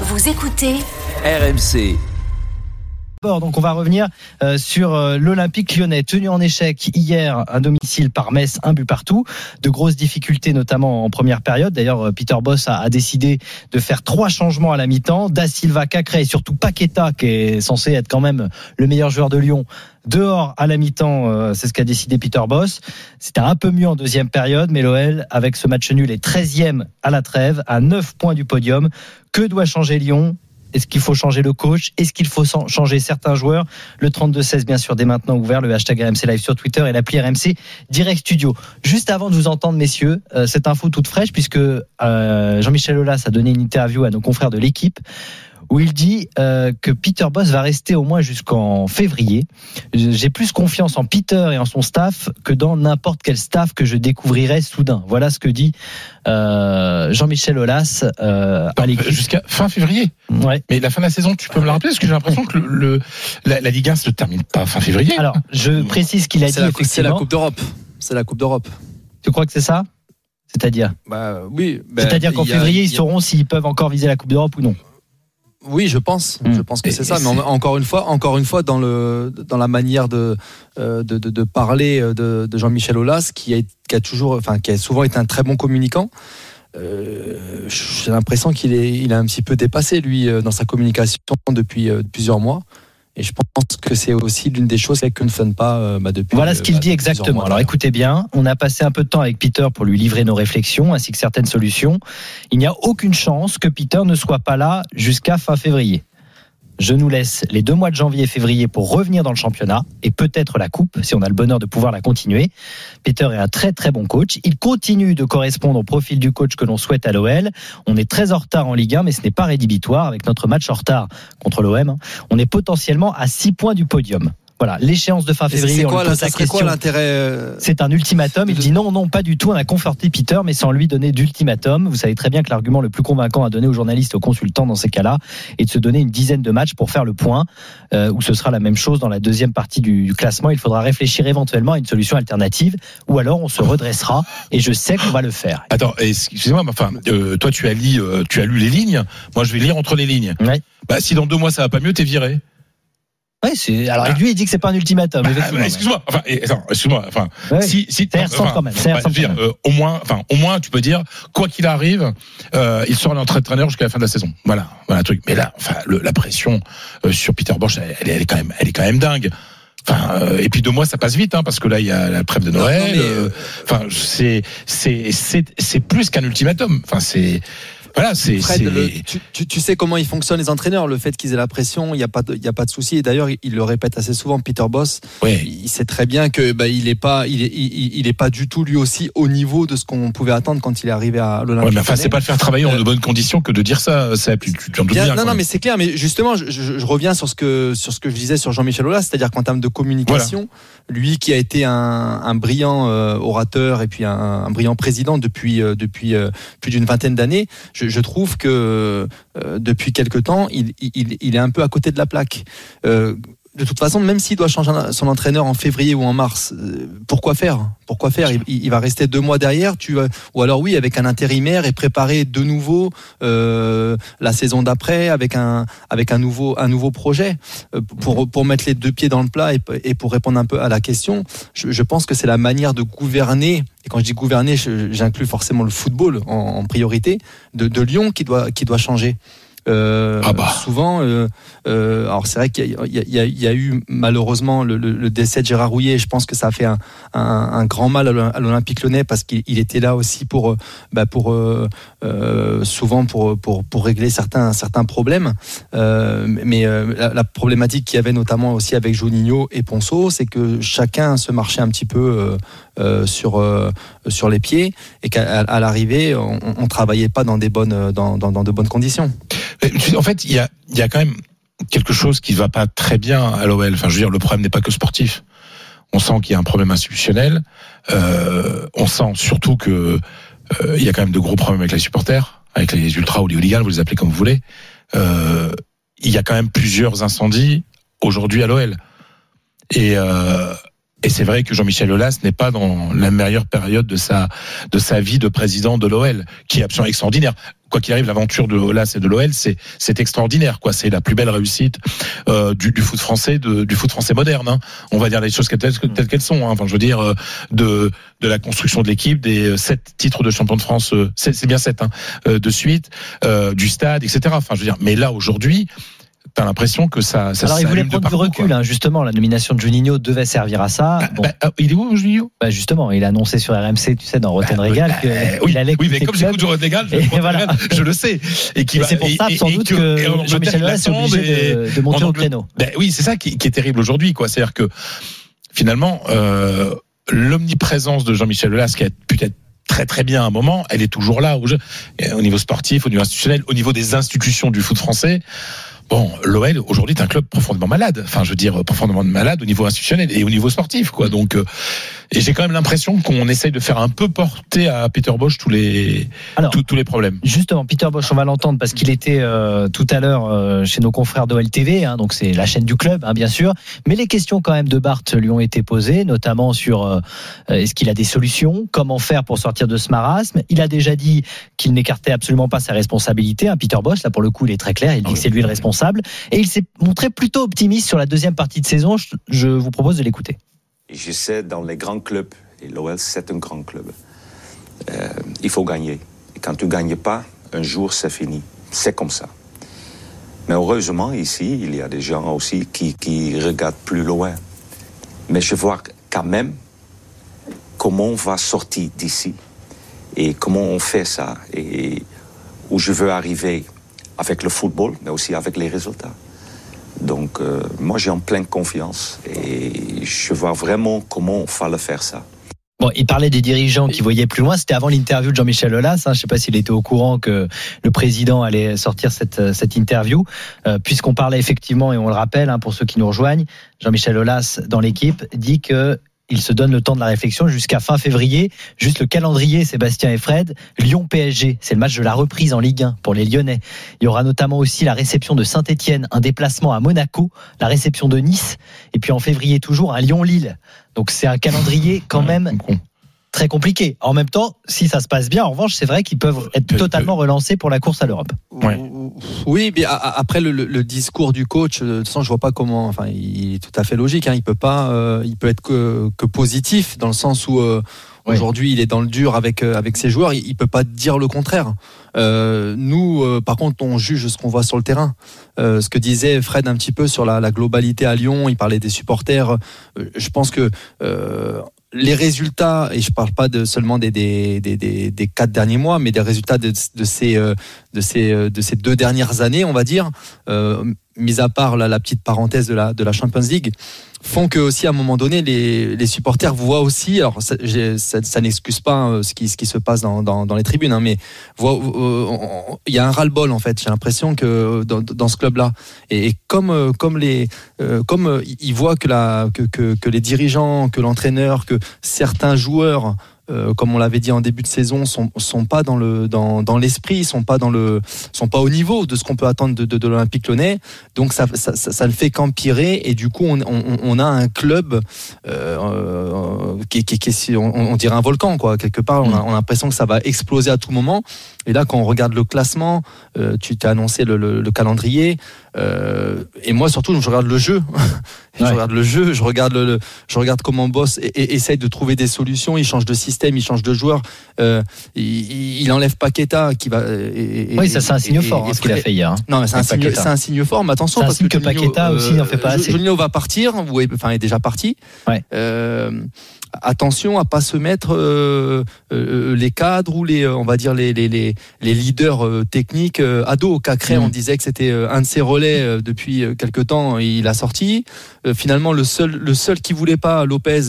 Vous écoutez RMC. Donc on va revenir euh, sur euh, l'Olympique lyonnais tenu en échec hier à domicile par Metz, un but partout. De grosses difficultés notamment en première période. D'ailleurs, euh, Peter Boss a, décidé de faire trois changements à la mi-temps. Da Silva, Cacré et surtout Paqueta, qui est censé être quand même le meilleur joueur de Lyon, dehors à la mi-temps. C'est ce qu'a décidé Peter Boss. C'était un peu mieux en deuxième période, mais l'OL, avec ce match nul, est 13e à la trêve, à 9 points du podium. Que doit changer Lyon? Est-ce qu'il faut changer le coach? Est-ce qu'il faut changer certains joueurs? Le 32-16, bien sûr, dès maintenant ouvert, le hashtag RMC Live sur Twitter et l'appli RMC Direct Studio. Juste avant de vous entendre, messieurs, euh, cette info toute fraîche, puisque euh, Jean-Michel Aulas a donné une interview à nos confrères de l'équipe où il dit euh, que Peter Boss va rester au moins jusqu'en février. J'ai plus confiance en Peter et en son staff que dans n'importe quel staff que je découvrirai soudain. Voilà ce que dit euh, Jean-Michel Aulas euh, à l'équipe. Jusqu'à fin février Ouais. Mais la fin de la saison, tu peux me la rappeler Parce que j'ai l'impression que le, le la, la, Ligue 1 se termine pas fin février. Alors, je précise qu'il a dit. C'est la Coupe d'Europe. C'est la Coupe d'Europe. Tu crois que c'est ça? C'est-à-dire? Bah, oui. Bah, C'est-à-dire qu'en février, a, ils sauront s'ils peuvent encore viser la Coupe d'Europe ou non. Oui, je pense. Mmh. Je pense que c'est ça. Mais encore une fois, encore une fois, dans le dans la manière de de, de, de parler de, de Jean-Michel Aulas, qui a, qui a toujours, enfin, qui a souvent été un très bon communicant. Euh, J'ai l'impression qu'il est, il a un petit peu dépassé lui dans sa communication depuis euh, plusieurs mois. Et je pense que c'est aussi l'une des choses que ne sonne pas euh, bah, depuis. Voilà ce qu'il bah, dit exactement. mois, Alors écoutez bien, on a passé un peu de temps avec Peter pour lui livrer nos réflexions ainsi que certaines solutions. Il n'y a aucune chance que Peter ne soit pas là jusqu'à fin février. Je nous laisse les deux mois de janvier et février pour revenir dans le championnat et peut-être la coupe si on a le bonheur de pouvoir la continuer. Peter est un très très bon coach. Il continue de correspondre au profil du coach que l'on souhaite à l'OL. On est très en retard en Ligue 1, mais ce n'est pas rédhibitoire avec notre match en retard contre l'OM. On est potentiellement à 6 points du podium. Voilà, l'échéance de fin février. C'est quoi, l'intérêt euh, C'est un ultimatum. Il dit non, non, pas du tout. On a conforté Peter, mais sans lui donner d'ultimatum. Vous savez très bien que l'argument le plus convaincant à donner aux journalistes, aux consultants dans ces cas-là, est de se donner une dizaine de matchs pour faire le point, euh, où ce sera la même chose dans la deuxième partie du, du classement. Il faudra réfléchir éventuellement à une solution alternative, ou alors on se redressera. Et je sais qu'on va le faire. Attends, excusez-moi, mais enfin, euh, toi tu as, lu, euh, tu as lu les lignes. Moi, je vais lire entre les lignes. Ouais. Bah, si dans deux mois ça va pas mieux, t'es viré. Ouais, c'est. Alors lui, il dit que c'est pas un ultimatum. Bah, bah, excuse-moi. Enfin, excuse-moi. Enfin, Ouais. si, si, Ça enfin, quand même. Ça bah, quand dire, euh, au moins, enfin, au moins, tu peux dire, quoi qu'il arrive, euh, il sera l'entraîneur jusqu'à la fin de la saison. Voilà, voilà un truc. Mais là, enfin, le- la pression euh, sur Peter Bosch, elle, elle est- elle est quand même, elle est quand même dingue. Enfin, euh, et puis deux mois, ça passe vite, hein, parce que là, il y a la trêve de Noël. mais, euh, Enfin, c'est, c'est, c'est, c'est plus qu'un ultimatum. Enfin, c'est, voilà, c'est, tu, tu- tu sais comment ils fonctionnent les entraîneurs, le fait qu'ils aient la pression, il n'y a pas de, il a pas de souci. Et d'ailleurs, il, le répète assez souvent, Peter Boss. ouais. Il sait très bien que bah, il est pas, il est, il, il est pas du tout lui aussi au niveau de ce qu'on pouvait attendre quand il est arrivé à Ouais, l'Olympique. mais enfin, c'est pas le faire travailler en de bonnes conditions que de dire ça. ça tu, tu, en Bien, bien. non, non, mais c'est clair. Mais justement, je, je- je reviens sur ce que sur ce que je disais sur Jean-Michel Aulas, c'est-à-dire qu'en termes de communication, lui qui a été un, un brillant euh, orateur et puis un, un brillant président depuis euh, depuis euh, plus d'une vingtaine d'années, je, je trouve que euh, depuis quelque temps, il, est un peu à côté de la plaque. Euh, de toute façon, même s'il doit changer son entraîneur en février ou en mars, euh, pourquoi faire? Pourquoi faire? Il, va rester deux mois derrière. Tu ou alors oui, avec un intérimaire et préparer de nouveau euh, la saison d'après avec un avec un nouveau un nouveau projet euh, pour pour mettre les deux pieds dans le plat et, pour répondre un peu à la question. Je, je pense que c'est la manière de gouverner. Et quand je dis gouverner, j'inclus forcément le football en, en priorité de, de Lyon qui doit qui doit changer. Euh, Ah bah. Souvent, euh, euh, alors c'est vrai qu'il y, y y a- eu malheureusement le, le- le décès de Gérard Rouillet. Je pense que ça a fait un, un, un grand mal à l'O- à l'Olympique Lyonnais parce qu'il il était là aussi pour, euh, bah, pour euh, euh, souvent pour, pour, pour régler certains, certains problèmes. Euh, mais euh, la, la problématique qu'il y avait notamment aussi avec Juninho et Ponceau, c'est que chacun se marchait un petit peu sur, euh, sur les pieds et qu'à l'arrivée, on, on travaillait pas dans, des bonnes, dans, dans, dans de bonnes conditions. En fait, il y a, y a quand même quelque chose qui va pas très bien à l'OL. Enfin, je veux dire, le problème n'est pas que sportif. On sent qu'il y a un problème institutionnel. Euh, on sent surtout que euh, il y a quand même de gros problèmes avec les supporters, avec les ultras ou les hooligans, vous les appelez comme vous voulez. Euh, il y a quand même plusieurs incendies aujourd'hui à l'OL. Et, euh, et c'est vrai que Jean-Michel Aulas n'est pas dans la meilleure période de sa de sa vie de président de l'OL, qui est absolument extraordinaire. Quoi qu'il arrive, l'aventure de Aulas et de l'OL, c'est c'est extraordinaire. Quoi, c'est la plus belle réussite euh, du, du, foot français, de, du foot français moderne. Hein. On va dire les choses telles, qu'elles sont. Hein. Enfin, je veux dire euh, de de la construction de l'équipe, des euh, sept titres de champion de France, c'est bien sept hein, de suite, du stade, etc. Enfin, je veux dire, mais là aujourd'hui t'as l'impression que ça. ça Alors il voulait prendre du recul, hein, justement. La nomination de Juninho devait servir à ça. Bah, bon. bah, ah, il est où Juninho? Bah, Justement, il a annoncé sur RMC, tu sais, dans Rotten bah, Régal, bah, qu'il oui, allait. Oui, mais comme j'écoute je, voilà. je le sais. Et, et c'est pour ça, sans doute, que, Jean-Michel Aulas est obligé de, monter au créneau. Ben, oui, c'est ça qui, qui, est terrible aujourd'hui, quoi. C'est-à-dire que finalement, euh, l'omniprésence de Jean-Michel Aulas, qui a peut-être très très bien à un moment, elle est toujours là au, au niveau sportif, au niveau institutionnel, au niveau des institutions du foot français. Bon, l'OL aujourd'hui est un club profondément malade. Enfin, je veux dire profondément malade au niveau institutionnel et au niveau sportif, quoi. Donc, euh, et j'ai quand même l'impression qu'on essaye de faire un peu porter à Peter Bosch tous les tous, les problèmes. Justement, Peter Bosch, on va l'entendre parce qu'il était euh, tout à l'heure euh, chez nos confrères d'OL TV, hein, donc c'est la chaîne du club, hein, bien sûr. Mais les questions quand même de Bart lui ont été posées, notamment sur est-ce qu'il a des solutions, comment faire pour sortir de ce marasme? Il a déjà dit qu'il n'écartait absolument pas sa responsabilité. Hein, Peter Bosch, là pour le coup, il est très clair. Il dit que c'est lui le responsable et il s'est montré plutôt optimiste sur la deuxième partie de saison. Je vous propose de l'écouter. Je sais, dans les grands clubs, et l'OL c'est un grand club, euh, il faut gagner. Quand tu ne gagnes pas, un jour c'est fini. C'est comme ça. Mais heureusement, ici, il y a des gens aussi qui regardent plus loin. Mais je vois quand même comment on va sortir d'ici et comment on fait ça et où je veux arriver avec le football, mais aussi avec les résultats. Donc, euh, moi, j'ai en pleine confiance et je vois vraiment comment on fallait faire ça. Bon, il parlait des dirigeants qui voyaient plus loin. C'était avant l'interview de Jean-Michel Aulas. Hein. Je ne sais pas s'il était au courant que le président allait sortir cette, cette interview, euh, puisqu'on parlait effectivement, et on le rappelle hein, pour ceux qui nous rejoignent, Jean-Michel Aulas dans l'équipe dit que il se donne le temps de la réflexion jusqu'à fin février. Juste le calendrier, Sébastien et Fred. Lyon-PSG, c'est le match de la reprise en Ligue 1 pour les Lyonnais. Il y aura notamment aussi la réception de Saint-Etienne, un déplacement à Monaco, la réception de Nice, et puis en février toujours un Lyon-Lille. Donc c'est un calendrier quand même très compliqué. En même temps, si ça se passe bien, en revanche, c'est vrai qu'ils peuvent être totalement relancés pour la course à l'Europe. Oui, mais après le, discours du coach, de toute façon, je vois pas comment. Enfin, il est tout à fait logique. Hein. il peut pas, euh, il peut être que, positif dans le sens où. Euh, aujourd'hui, il est dans le dur avec euh, avec ses joueurs. Il, peut pas dire le contraire. nous, par contre, on juge ce qu'on voit sur le terrain. ce que disait Fred un petit peu sur la, la, globalité à Lyon. Il parlait des supporters. je pense que les résultats, et je parle pas de seulement des, des, des, des, quatre derniers mois, mais des résultats de, de ces, euh, de, ces, euh, de ces deux dernières années, on va dire, euh, mis à part la, la, petite parenthèse de la, de la Champions League, font que aussi à un moment donné les, les supporters voient aussi alors ça, n'excuse pas euh, ce qui, ce qui se passe dans, dans, les tribunes hein, mais euh, il y a un ras-le-bol en fait. J'ai l'impression que dans, dans ce club là et, comme euh, comme les comme ils voient que la que, que les dirigeants que l'entraîneur que certains joueurs euh, comme on l'avait dit en début de saison, sont, sont pas dans le dans, dans l'esprit, sont pas dans le sont pas au niveau de ce qu'on peut attendre de, de, de l'Olympique Lyonnais. Donc ça, ça, ça, ne fait qu'empirer et du coup on, on, on a un club euh, euh qui, qui, qui on, on, dirait un volcan quoi quelque part. On a, on a l'impression que ça va exploser à tout moment. Et là, quand on regarde le classement, euh, tu t'es annoncé le, le, le calendrier. Euh, et moi, surtout, je regarde le jeu. je regarde le jeu, je regarde, le, je regarde comment Boss essaye de trouver des solutions. Il change de système, il change de joueur. Euh, il, il, enlève Paqueta qui va. Et, oui, ça c'est un signe fort, hein, ce qu'il a fait hier. Hein. Non, mais c'est un, signe, un signe fort. Mais attention, parce que, que Paqueta aussi n'en fait pas assez. Juninho va partir, enfin, est déjà parti. Ouais. Euh, attention à pas se mettre euh, euh, les cadres ou les, on va dire les, les, les, les leaders euh, techniques à dos. Cacré, on mm. disait que c'était un de ses relais depuis quelque temps, il a sorti. finalement, le seul, le seul qui voulait pas Lopez,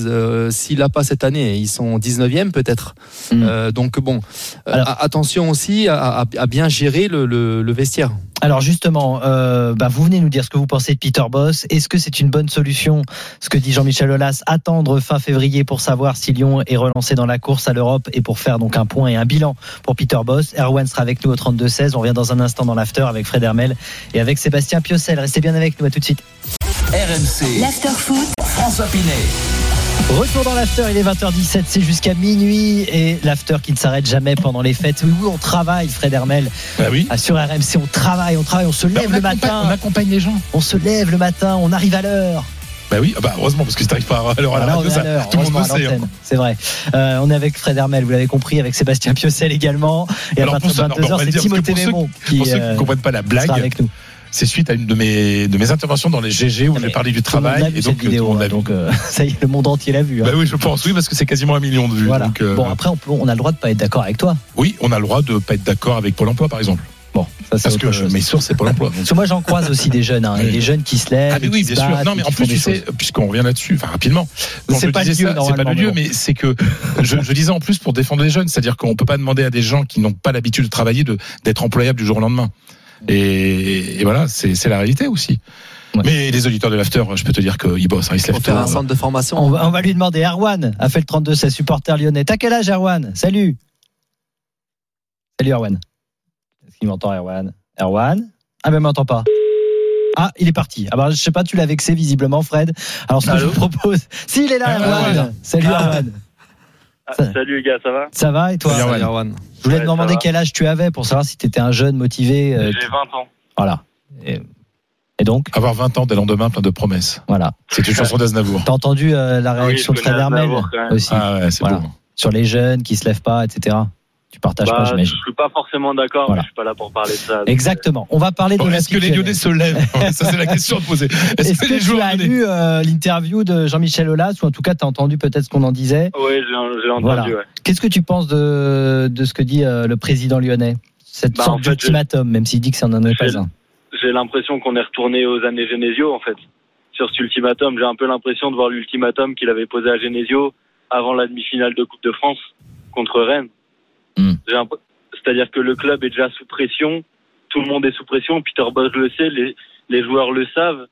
s'il l'a pas cette année, ils sont 19e peut-être. Mm. donc bon, attention aussi à, à, bien gérer le, le, le vestiaire. Alors justement, euh, bah, vous venez nous dire ce que vous pensez de Peter Boss. Est-ce que c'est une bonne solution, ce que dit Jean-Michel Aulas, attendre fin février pour savoir si Lyon est relancé dans la course à l'Europe et pour faire donc un point et un bilan pour Peter Boss? Erwan sera avec nous au 32-16. On revient dans un instant dans l'after avec Fred Hermel et avec Sébastien Piocel. Restez bien avec nous, à tout de suite. RMC. L'after foot. François Pinet. Retour dans l'after, il est 20h17, c'est jusqu'à minuit et l'after qui ne s'arrête jamais pendant les fêtes. Oui, oui, on travaille, Fred Hermel. Bah oui. Ah, Sur RMC, on travaille, on travaille, on se lève on le matin. On accompagne les gens. On se lève le matin, on arrive à l'heure. Bah oui, ah bah heureusement, parce que si t'arrives pas à l'heure à la on radio, ça, tout le monde le à sait. hein. C'est vrai. Euh, on est avec Fred Hermel, vous l'avez compris, avec Sébastien Piocel également. Et Alors, à partir de ceux- alors, on 22h, va le c'est Timothée Mémon qui Pour ceux qui euh, ne comprennent pas la sera blague, avec nous. C'est suite à une de mes, de mes interventions dans les GG où j'ai parlé du travail. Et donc, vidéo, monde l'a hein, donc euh, ça y est, le monde entier l'a vu. hein. Bah oui, je pense, oui, parce que c'est quasiment un million de vues. Voilà. Donc, euh, Bon, après, on, peut- on a le droit de pas être d'accord avec toi. oui, on a le droit de pas être d'accord avec Pôle emploi, par exemple. Bon, ça Parce que chose. mes sources, c'est Pôle emploi. Parce que moi, j'en croise aussi des jeunes, hein, Oui. des jeunes qui se lèvent. Ah mais oui, bien sûr. Non, mais en plus, tu sais, puisqu'on revient là-dessus, enfin rapidement. C'est pas C'est pas le lieu, mais mais c'est que je, je disais en plus pour défendre les jeunes, c'est-à-dire qu'on peut pas demander à des gens qui n'ont pas l'habitude de travailler de d'être employables du jour au lendemain. Et, et voilà, c'est la réalité aussi. Ouais. Mais les auditeurs de l'after, je peux te dire qu'ils bossent, hein, ils se lèvent Pour faire tôt. un centre de formation. On va, on va lui demander. Erwan a fait le 32, c'est supporter lyonnais. T'as quel âge, Erwan? Salut. Salut, Erwan. Est-ce qu'il m'entend, Erwan? Erwan? Ah, ben, il m'entend pas. Ah, il est parti. Ah, bah, je sais pas, tu l'as vexé visiblement, Fred. Alors, ce que je vous propose. S'il est là, Ah, Erwan. Salut, Ah. Erwan. Ah, Ça- salut les gars, ça va Ça va et toi Salut, Erwan. Je voulais Ouais, te demander quel âge tu avais pour savoir si tu étais un jeune motivé. euh, J'ai 20 ans. voilà. Et, et donc, Avoir 20 ans dès lendemain plein de promesses. voilà. C'est une chanson d'Aznavour. T'as entendu euh, la oui, réaction de Fred Hermel aussi Ah ouais, c'est Voilà. beau. sur les jeunes qui se lèvent pas, etc. Tu partages pas, Bah, je suis pas forcément d'accord, Voilà. je suis pas là pour parler de ça. Exactement. On va parler Bon, de Est-ce que les Lyonnais se lèvent Ça, c'est la question à poser. Est-ce que que les tu as lu euh, l'interview de Jean-Michel Aulas ou en tout cas tu as entendu peut-être ce qu'on en disait? Euh, Ouais, j'ai entendu, Voilà. ouais. Qu'est-ce que tu penses de, de ce que dit euh, le président lyonnais? Cette Bah, en sorte fait, d'ultimatum, même s'il dit que ça n'en est pas j'ai- un. J'ai l'impression qu'on est retourné aux années Genesio, en fait. Sur cet ultimatum, j'ai un peu l'impression de voir l'ultimatum qu'il avait posé à Genesio avant la demi-finale de Coupe de France contre Rennes. Hmm. C'est-à-dire que le club est déjà sous pression, tout le monde est sous pression, Peter Bosz le sait, les, les joueurs le savent,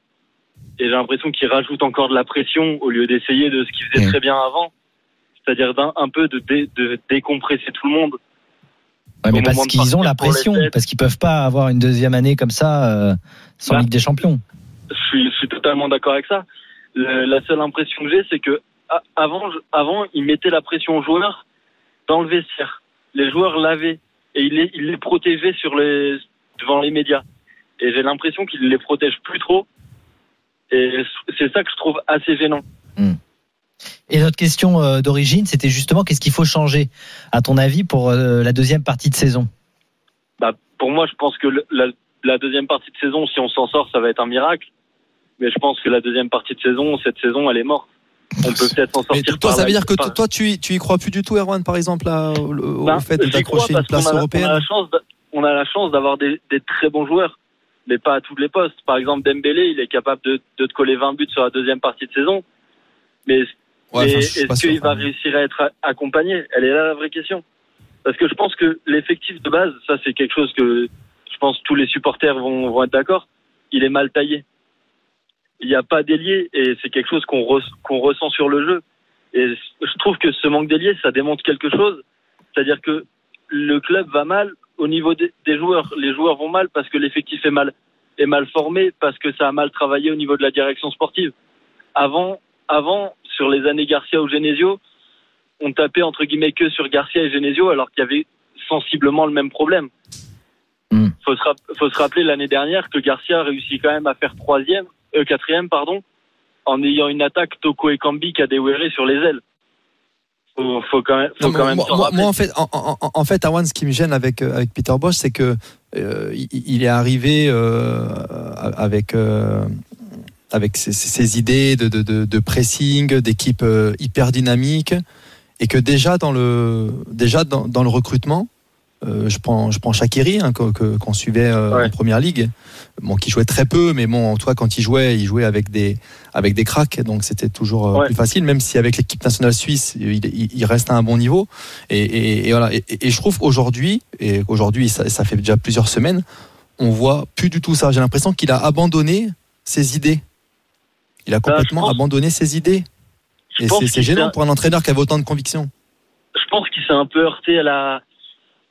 et j'ai l'impression qu'il rajoute encore de la pression au lieu d'essayer de ce qu'il faisait Hmm. très bien avant, c'est-à-dire d'un un peu de, dé- de décompresser tout le monde. Ouais, mais parce qu'ils ont la pression, parce qu'ils peuvent pas avoir une deuxième année comme ça euh, sans Bah. Ligue des Champions. je suis, je suis totalement d'accord avec ça. Le- la seule impression que j'ai, c'est que avant, avant, ils mettaient la pression aux joueurs dans le vestiaire. Les joueurs l'avaient et ils les, ils les protégeaient sur les, devant les médias. Et j'ai l'impression qu'ils les protègent plus trop. Et c'est ça que je trouve assez gênant. Et notre question euh, d'origine, c'était justement qu'est-ce qu'il faut changer, à ton avis, pour euh, la deuxième partie de saison? Bah, pour moi, je pense que le- la, la deuxième partie de saison, si on s'en sort, ça va être un miracle. Mais je pense que la deuxième partie de saison, cette saison, elle est morte. On peut peut-être s'en Mais sortir. toi, par ça veut dire que toi, tu y, tu y crois plus du tout, Erwan, par exemple, là, au, au Ben, fait j'y crois d'accrocher une place européenne On a la chance, d'a- on a la chance d'avoir des, des très bons joueurs, mais pas à tous les postes. Par exemple, Dembélé, il est capable de, de te coller 20 buts sur la deuxième partie de saison. Mais, Ouais, mais enfin, est-ce qu'il va enfin. réussir à être accompagné? Elle est là la vraie question. Parce que je pense que l'effectif de base, ça c'est quelque chose que je pense tous les supporters vont, vont être d'accord, il est mal taillé. Il n'y a pas d'ailier et c'est quelque chose qu'on re- qu'on ressent sur le jeu. Et je trouve que ce manque d'ailier, ça démontre quelque chose. C'est-à-dire que le club va mal au niveau des, des joueurs. Les joueurs vont mal parce que l'effectif est mal, est mal formé, parce que ça a mal travaillé au niveau de la direction sportive. Avant, avant sur les années Garcia ou Genesio, on tapait entre guillemets que sur Garcia et Genesio alors qu'il y avait sensiblement le même problème. Hmm. Faut se, rap- faut se rappeler l'année dernière que Garcia a réussi quand même à faire troisième, euh, quatrième pardon, en ayant une attaque Toko et Kambi Kadewere sur les ailes. Faut, faut quand même, faut Non, mais quand même moi, en fait, en, en- en fait, Erwan, ce qui me gêne avec euh, avec Peter Bosch, c'est que euh, il, il est arrivé euh, avec avec ses, ses idées de, de, de, de pressing, d'équipe hyper dynamique, et que déjà dans le déjà dans, dans le recrutement, euh, je prends je prends Shaqiri hein, qu'on suivait euh, Ouais. en première ligue, bon qui jouait très peu, mais bon, toi quand il jouait, il jouait avec des avec des cracks, donc c'était toujours euh, Ouais. plus facile, même si avec l'équipe nationale suisse, il, il- il reste à un bon niveau. Et, et- et voilà. Et, et je trouve aujourd'hui, et aujourd'hui, ça, ça fait déjà plusieurs semaines, on voit plus du tout ça. J'ai l'impression qu'il a abandonné ses idées. Il a Bah, complètement abandonné ses idées. Je Et c'est gênant pour un entraîneur qui avait autant de conviction. je pense qu'il s'est un peu heurté à la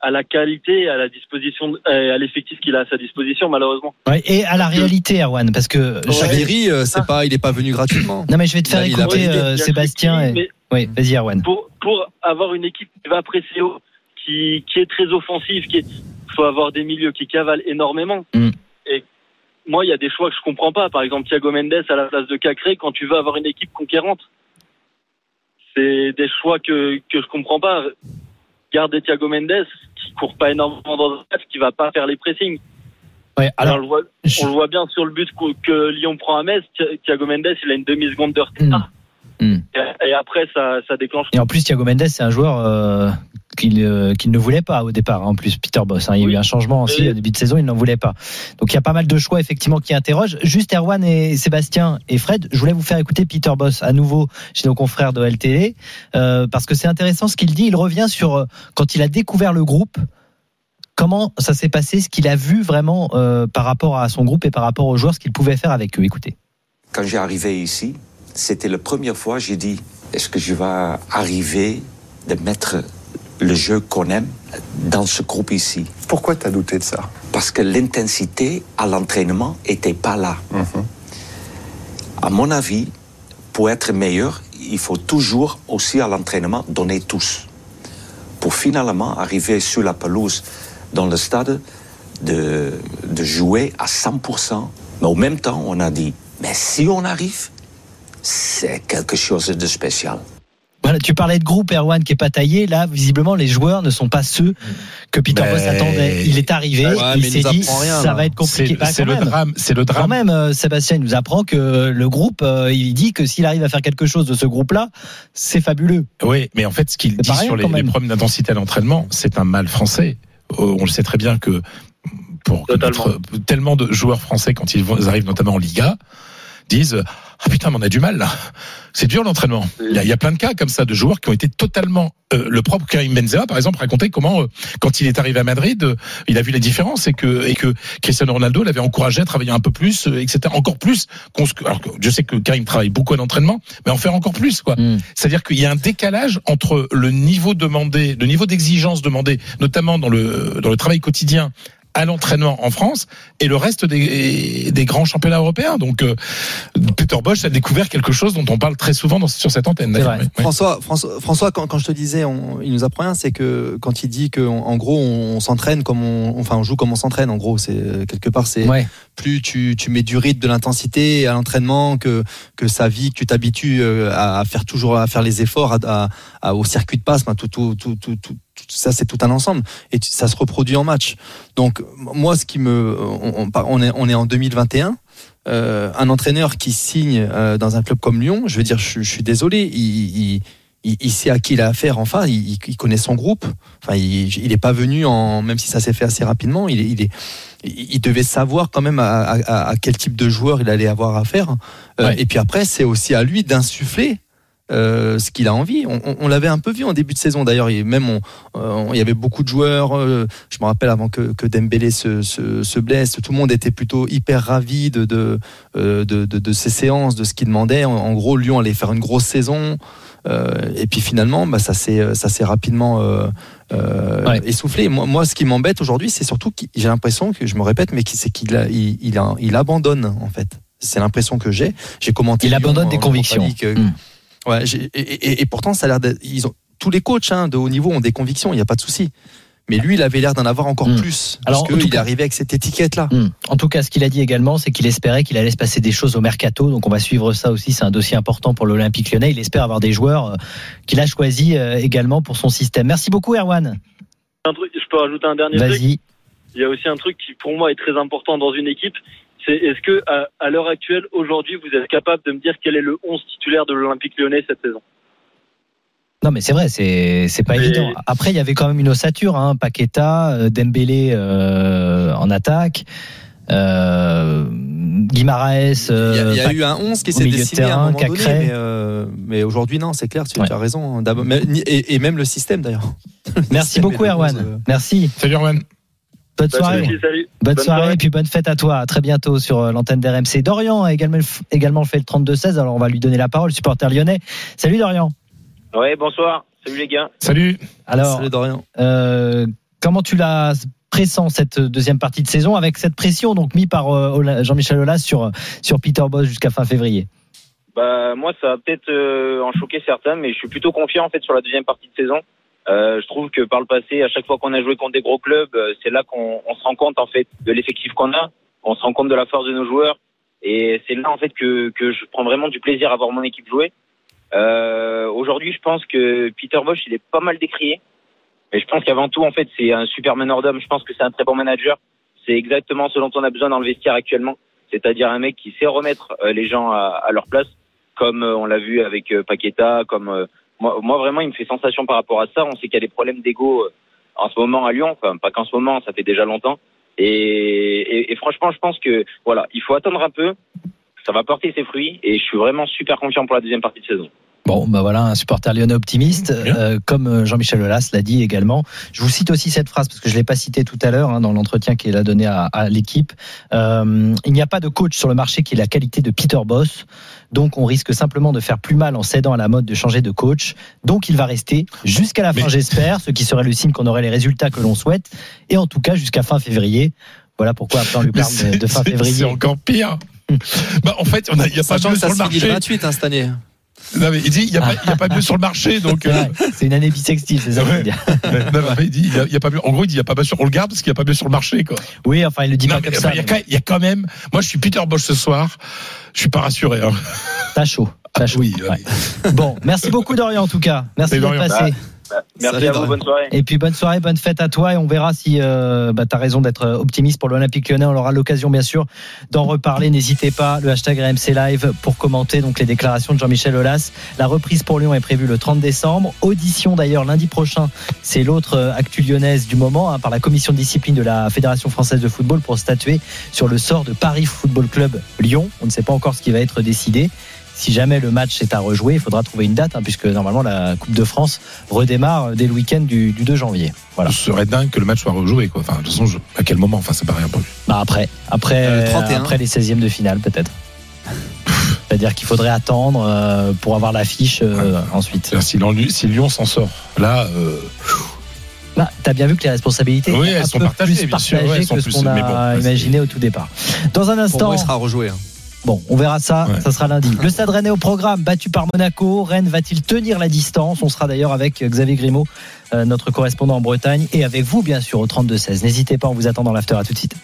à la qualité, à la disposition, euh, à l'effectif qu'il a à sa disposition, malheureusement. Ouais, et à la réalité, Erwan, parce que je- Shaqiri, euh, c'est pas, il est pas venu gratuitement. non mais je vais te faire Là, il écouter euh, Sébastien. Et... Oui, vas-y Erwan. pour pour avoir une équipe qui va presser haut, qui qui est très offensive, qui est, faut avoir des milieux qui cavalent énormément. Mm. Et moi, il y a des choix que je comprends pas. Par exemple, Thiago Mendes à la place de Cacré quand tu veux avoir une équipe conquérante. C'est des choix que que je comprends pas. Garde Thiago Mendes qui court pas énormément dans le match, qui va pas faire les pressings. Ouais, Alors, alors on, le voit, je- on le voit bien sur le but que, Lyon prend à Metz. Thi- Thiago Mendes, il a une demi seconde de retard. Mm. Et, et après, ça, ça déclenche. Et en plus, Thiago Mendes, c'est un joueur euh, qu'il euh, qu'il ne voulait pas au départ. hein, En plus, Peter Boss, hein, il y a Oui. eu un changement aussi Oui. au début de saison, il n'en voulait pas. Donc il y a pas mal de choix effectivement qui interrogent. Juste Erwan et Sébastien et Fred, je voulais vous faire écouter Peter Boss à nouveau chez nos confrères de LTE euh, parce que c'est intéressant ce qu'il dit. Il revient sur euh, quand il a découvert le groupe. Comment ça s'est passé, ce qu'il a vu vraiment euh, par rapport à son groupe et par rapport aux joueurs, ce qu'il pouvait faire avec eux. Écoutez. Quand j'ai arrivé ici, c'était la première fois j'ai dit est-ce que je vais arriver de mettre le jeu qu'on aime dans ce groupe ici Pourquoi t'as douté de ça? Parce que l'intensité à l'entraînement était pas là. À mon avis, pour être meilleur, il faut toujours aussi à l'entraînement donner tous. Pour finalement arriver sur la pelouse dans le stade de, de jouer à 100%. Mais au même temps, on a dit, mais si on arrive, c'est quelque chose de spécial. Voilà, tu parlais de groupe Erwan qui est pas taillé. Là, visiblement, les joueurs ne sont pas ceux que Peter Mais- Boss attendait. Il est arrivé, Ouais, il s'est dit rien, ça va être compliqué. C'est Bah, quand le drame, c'est le Quand drame. même, euh, Sébastien nous apprend que le groupe, euh, il dit que s'il arrive à faire quelque chose de ce groupe-là, c'est fabuleux. Oui, mais en fait, ce qu'il dit sur les, quand les problèmes d'intensité à l'entraînement, c'est un mal français. Euh, On le sait très bien que pour tellement de joueurs français quand ils arrivent notamment en Liga disent ah putain mais on a du mal là. C'est dur l'entraînement. Il y, a, il y a plein de cas comme ça de joueurs qui ont été totalement euh, le propre Karim Benzema par exemple racontait comment euh, quand il est arrivé à Madrid euh, il a vu la différence et que et que Cristiano Ronaldo l'avait encouragé à travailler un peu plus euh, etc encore plus qu'on se- alors que je sais que Karim travaille beaucoup à l'entraînement mais en faire encore plus quoi. Mm. c'est-à-dire qu'il y a un décalage entre le niveau demandé, le niveau d'exigence demandé, notamment dans le dans le travail quotidien à l'entraînement en France et le reste des, des grands championnats européens. Donc euh, Peter Bosch a découvert quelque chose dont on parle très souvent dans- sur cette antenne. Vrai. François, François, François, quand, quand je te disais, on, il nous apprend rien, c'est que quand il dit qu'en en gros, on, s'entraîne comme on, enfin, on joue comme on s'entraîne. En gros, c'est quelque part, c'est Ouais. plus tu, tu mets du rythme, de l'intensité à l'entraînement, que que sa vie, que tu t'habitues euh, à, à faire toujours à faire les efforts, à, à- à- au circuit de passe, ben, tout, tout, tout- tout ça, c'est tout un ensemble et ça se reproduit en match. Donc moi, ce qui me, on, est, on est en 2021. Euh, un entraîneur qui signe euh, dans un club comme Lyon, je veux dire, je, je suis désolé, il, il, il, il sait à qui il a affaire. Enfin, il, il connaît son groupe. Enfin, il, il est pas venu en, même si ça s'est fait assez rapidement, il est, il est, il devait savoir quand même à, à- à quel type de joueur il allait avoir affaire. Euh, Ouais. Et puis après, c'est aussi à lui d'insuffler. Euh, ce qu'il a envie. On, on- on l'avait un peu vu en début de saison d'ailleurs. Il- Même on, euh, il y avait beaucoup de joueurs. euh, je me rappelle avant que, que Dembélé se, se, se blesse, tout le monde était plutôt hyper ravi de de, de, de, de ces séances, de ce qu'il demandait. En, en gros, Lyon allait faire une grosse saison. Et puis finalement, bah, ça s'est ça s'est rapidement Ouais. essoufflé. Moi, moi, ce qui m'embête aujourd'hui, c'est surtout que j'ai l'impression que je me répète, mais c'est qu'il a- il, il, a- il abandonne en fait. C'est l'impression que j'ai. J'ai commenté. Il Lyon abandonne des convictions. League, euh, Mm. Ouais, et, et- et pourtant, ça a l'air ils ont tous les coachs hein, de haut niveau ont des convictions. Il n'y a pas de souci. Mais lui, il avait l'air d'en avoir encore Mm. plus. Alors, parce qu'il est arrivé avec cette étiquette-là. Hmm. En tout cas, ce qu'il a dit également, c'est qu'il espérait qu'il allait se passer des choses au mercato. Donc, on va suivre ça aussi. C'est un dossier important pour l'Olympique lyonnais. Il espère avoir des joueurs euh, qu'il a choisis euh, également pour son système. Merci beaucoup, Erwan. Un truc, je peux rajouter un dernier truc? Vas-y. Il y a aussi un truc qui, pour moi, est très important dans une équipe. C'est est-ce que, à, à l'heure actuelle, aujourd'hui, vous êtes capable de me dire quel est le 11 titulaire de l'Olympique lyonnais cette saison? Non, mais c'est vrai, c'est c'est pas Mais- évident. Après, il y avait quand même une ossature, hein, Paqueta, euh, Dembélé euh, en attaque, euh, Guimaraes. Il y a, il y a eu un 11 qui s'est milieu de dessiné à un moment donné, mais, euh, mais aujourd'hui non, c'est clair, tu, Ouais. tu as raison. D'abord- mais- et, et même le système d'ailleurs. Le Merci système beaucoup, et le 11, Erwan. euh, Merci. Salut Erwan. Bonne soirée. salut. Bonne, Bonne soirée, soirée. et puis bonne fête à toi. À très bientôt sur euh, l'antenne d'RMC. Dorian a également, également fait le 32-16, alors on va lui donner la parole, supporter lyonnais. Salut Dorian. Ouais, bonsoir. Salut les gars. Salut. Alors, Salut Dorian. euh, comment tu la pressens cette deuxième partie de saison avec cette pression donc mise par euh, Jean-Michel Aulas sur, sur Peter Boss jusqu'à fin février? Bah moi ça va peut-être euh, en choquer certains, mais je suis plutôt confiant en fait sur la deuxième partie de saison. Euh, je trouve que par le passé, à chaque fois qu'on a joué contre des gros clubs, euh, c'est là qu'on on se rend compte en fait de l'effectif qu'on a, on se rend compte de la force de nos joueurs, et c'est là en fait que, que je prends vraiment du plaisir à voir mon équipe jouer. Euh, Aujourd'hui, je pense que Peter Bosch il est pas mal décrié, mais je pense qu'avant tout en fait c'est un super meneur d'homme. Je pense que c'est un très bon manager. C'est exactement ce dont on a besoin dans le vestiaire actuellement, c'est-à-dire un mec qui sait remettre euh, les gens à, à leur place, comme euh, on l'a vu avec Paqueta, comme moi, vraiment il me fait sensation par rapport à ça. On sait qu'il y a des problèmes d'ego euh, en ce moment à Lyon, enfin pas qu'en ce moment, ça fait déjà longtemps. Et, et, et franchement, je pense que voilà, il faut attendre un peu. Ça va porter ses fruits et je suis vraiment super confiant pour la deuxième partie de saison. Bon, bah voilà, un supporter lyonnais optimiste, euh, comme euh, Jean-Michel Aulas l'a dit également. Je vous cite aussi cette phrase parce que je l'ai pas citée tout à l'heure hein, dans l'entretien qu'il a donné à, à l'équipe. Euh, il n'y a pas de coach sur le marché qui ait la qualité de Peter Boss, donc on risque simplement de faire plus mal en cédant à la mode de changer de coach. Donc il va rester jusqu'à la fin, Mais- j'espère, ce qui serait le signe qu'on aurait les résultats que l'on souhaite, et en tout cas jusqu'à fin février. Voilà pourquoi après on lui parle de, de fin c'est- C'est février. encore pire. bah, en fait, a- il n'y a pas Sachant mieux que ça sur le marché. 28 hein, cette année. Non, mais il dit, il n'y a, a pas mieux sur le marché. Donc, C'est euh, C'est une année bissextile, c'est ça Ouais. non, mais il dit, il y a, pas mieux. En gros, il dit, il n'y a pas mieux sur, on le garde parce qu'il n'y a pas mieux sur le marché, quoi. Oui, enfin il le dit Non, pas mais, comme ça. il y a quand- il y, a quand même, moi, je suis Peter Bosch ce soir. Je suis pas rassuré, hein. T'as chaud. T'as chaud. Oui, Ouais. Bon, merci beaucoup Dorian en tout cas. Merci d'être passé. Merci Salut, à vous, Dorian. bonne soirée. Et puis bonne soirée, bonne fête à toi et on verra si euh, bah, tu as raison d'être optimiste pour l'Olympique lyonnais. On aura l'occasion bien sûr d'en reparler. N'hésitez pas, le hashtag RMC Live pour commenter donc les déclarations de Jean-Michel Aulas. La reprise pour Lyon est prévue le 30 décembre. Audition d'ailleurs lundi prochain, c'est l'autre euh, actu lyonnaise du moment hein, par la commission de discipline de la Fédération française de football pour statuer sur le sort de Paris Football Club Lyon. On ne sait pas encore ce qui va être décidé. Si jamais le match est à rejouer, il faudra trouver une date, hein, puisque normalement la Coupe de France redémarre dès le week-end du, du 2 janvier. Voilà. Ce serait dingue que le match soit rejoué, quoi. Enfin, de toute façon, je- à quel moment? Enfin, c'est pas rien pour lui. Bah après, après, Euh, 31. après les 16e de finale peut-être. C'est-à-dire qu'il faudrait attendre euh, pour avoir l'affiche euh, ensuite. Si, Lyon- si Lyon s'en sort, là, euh, Bah, T'as bien vu que les responsabilités Oui, étaient elles un sont peu partagées, plus bien sûr, partagées ouais, elles sont que ce qu'on a bon, imaginé au tout départ. Dans un Pour instant, moi, il sera rejoué. hein. Bon, on verra ça, Ouais. ça sera lundi. Le Stade Rennais au programme, battu par Monaco. Rennes va-t-il tenir la distance? On sera d'ailleurs avec Xavier Grimaud, euh, notre correspondant en Bretagne, et avec vous, bien sûr, au 32-16. N'hésitez pas, on vous attend dans l'after. À tout de suite.